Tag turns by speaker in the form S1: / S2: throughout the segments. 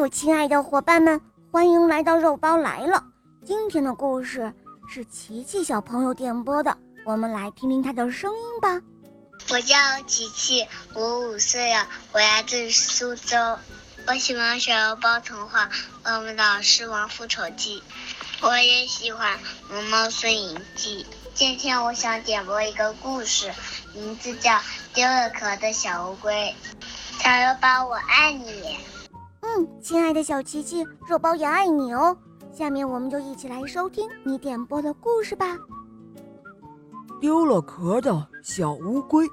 S1: 有亲爱的伙伴们，欢迎来到肉包来了。今天的故事是琪琪小朋友点播的，我们来听听他的声音吧。
S2: 我叫琪琪，我五岁了，我来自苏州。我喜欢小肉包童话《我们的狮王复仇记》，我也喜欢《萌猫森林记》。今天我想点播一个故事，名字叫《丢了壳的小乌龟》。小肉包，我爱你。
S1: 嗯，亲爱的小琪琪，肉包也爱你哦。下面我们就一起来收听你点播的故事吧。
S3: 丢了壳的小乌龟。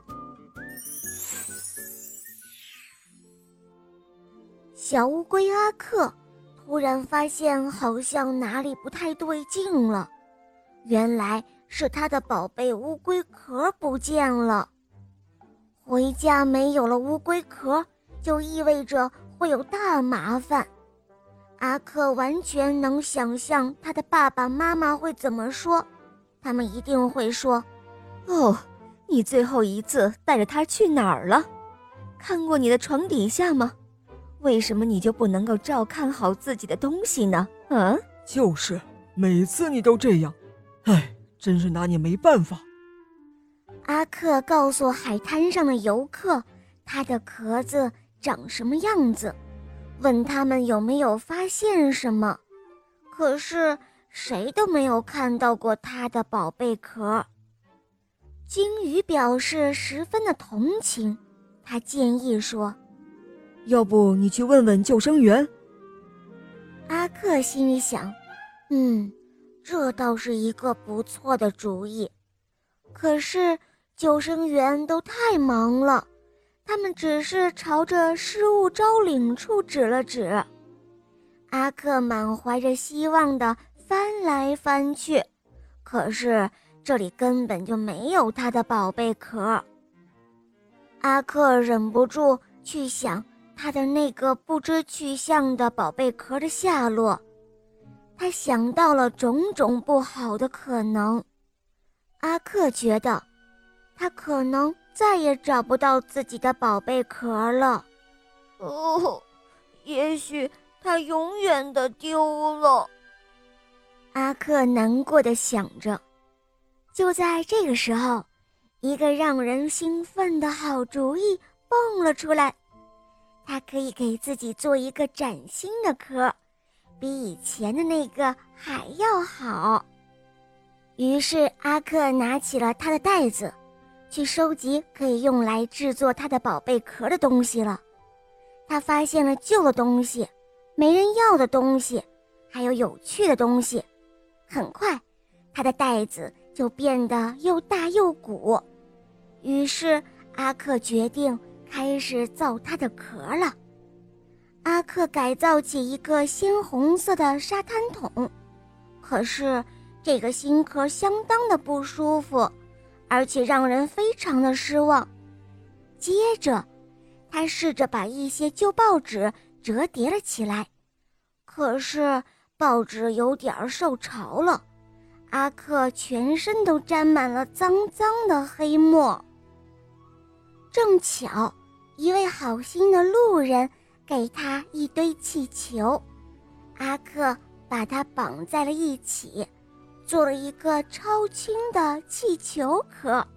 S1: 小乌龟阿克突然发现好像哪里不太对劲了，原来是他的宝贝乌龟壳不见了。回家没有了乌龟壳，就意味着会有大麻烦。阿克完全能想象他的爸爸妈妈会怎么说，他们一定会说：“
S4: 哦，你最后一次带着他去哪儿了？看过你的床底下吗？为什么你就不能够照看好自己的东西呢？”嗯，
S3: 就是，每次你都这样，哎，真是拿你没办法。
S1: 阿克告诉海滩上的游客，他的壳子长什么样子，问他们有没有发现什么。可是谁都没有看到过他的宝贝壳。鲸鱼表示十分的同情，他建议说：“
S3: 要不你去问问救生员。”
S1: 阿克心里想：“嗯，这倒是一个不错的主意。”可是。救生员都太忙了，他们只是朝着失物招领处指了指。阿克满怀着希望地翻来翻去，可是这里根本就没有他的宝贝壳。阿克忍不住去想他的那个不知去向的宝贝壳的下落，他想到了种种不好的可能。阿克觉得。他可能再也找不到自己的宝贝壳了，
S5: 哦，也许它永远的丢了。
S1: 阿克难过的想着。就在这个时候，一个让人兴奋的好主意蹦了出来，他可以给自己做一个崭新的壳，比以前的那个还要好。于是阿克拿起了他的袋子。去收集可以用来制作他的宝贝壳的东西了。他发现了旧的东西、没人要的东西，还有有趣的东西。很快，他的袋子就变得又大又鼓。于是，阿克决定开始造他的壳了。阿克改造起一个鲜红色的沙滩桶，可是这个新壳相当的不舒服。而且让人非常的失望。接着，他试着把一些旧报纸折叠了起来，可是报纸有点受潮了。阿克全身都沾满了脏脏的黑墨。正巧，一位好心的路人给他一堆气球，阿克把它绑在了一起。做了一个超轻的气球壳，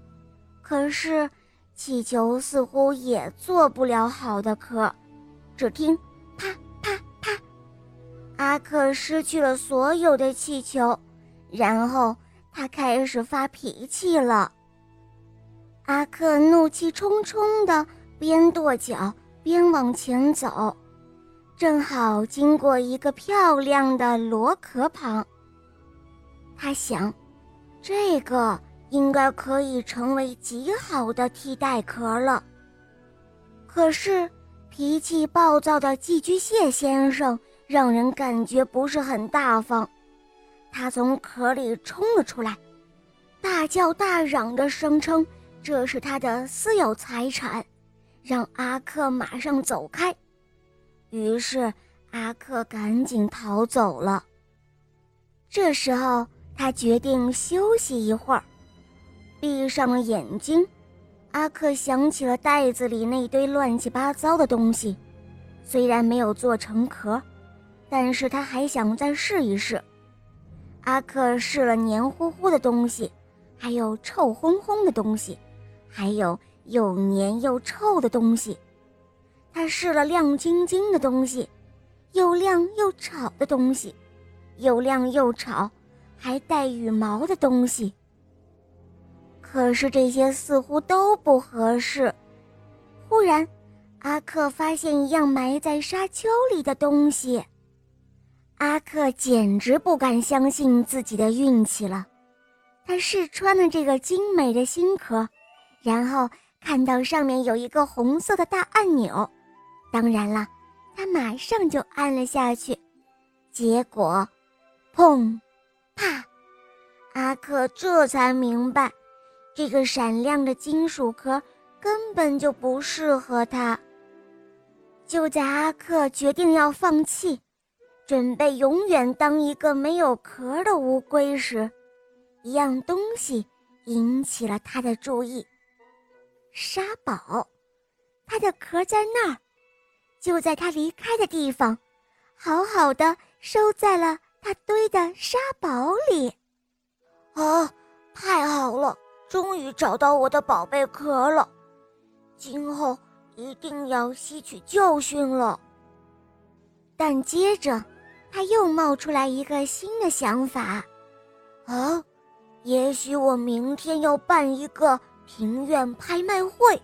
S1: 可是气球似乎也做不了好的壳。只听“啪啪啪”，阿克失去了所有的气球，然后他开始发脾气了。阿克怒气冲冲的边跺脚边往前走，正好经过一个漂亮的螺壳旁。他想，这个应该可以成为极好的替代壳了。可是，脾气暴躁的寄居蟹先生让人感觉不是很大方。他从壳里冲了出来，大叫大嚷的声称这是他的私有财产，让阿克马上走开。于是，阿克赶紧逃走了。这时候。他决定休息一会儿，闭上了眼睛。阿克想起了袋子里那堆乱七八糟的东西，虽然没有做成壳，但是他还想再试一试。阿克试了黏糊糊的东西，还有臭烘烘的东西，还有又黏又臭的东西。他试了亮晶晶的东西，又亮又吵的东西，又亮又吵，还带羽毛的东西。可是这些似乎都不合适。忽然，阿克发现一样埋在沙丘里的东西。阿克简直不敢相信自己的运气了。他试穿了这个精美的新壳，然后看到上面有一个红色的大按钮。当然了，他马上就按了下去。结果，砰，啪！阿克这才明白，这个闪亮的金属壳根本就不适合他。就在阿克决定要放弃，准备永远当一个没有壳的乌龟时，一样东西引起了他的注意。沙堡，它的壳在那儿。就在他离开的地方，好好的收在了他堆的沙堡里。
S5: 啊，太好了，终于找到我的宝贝壳了！今后一定要吸取教训了。
S1: 但接着，他又冒出来一个新的想法：
S5: 啊，也许我明天要办一个庭院拍卖会。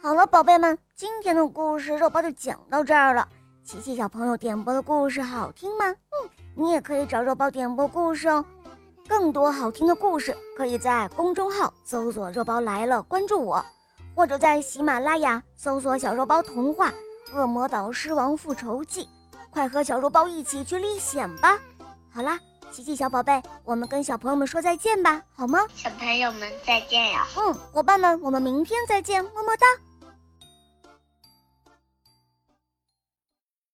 S1: 好了，宝贝们，今天的故事肉包就讲到这儿了。琪琪小朋友点播的故事好听吗？嗯，你也可以找肉包点播故事哦。更多好听的故事，可以在公众号搜索“肉包来了”，关注我，或者在喜马拉雅搜索“小肉包童话《恶魔岛狮王复仇记》”，快和小肉包一起去历险吧。好啦，琪琪小宝贝，我们跟小朋友们说再见吧，好吗？
S2: 小朋友们再见呀！
S1: 嗯，伙伴们，我们明天再见，么么哒。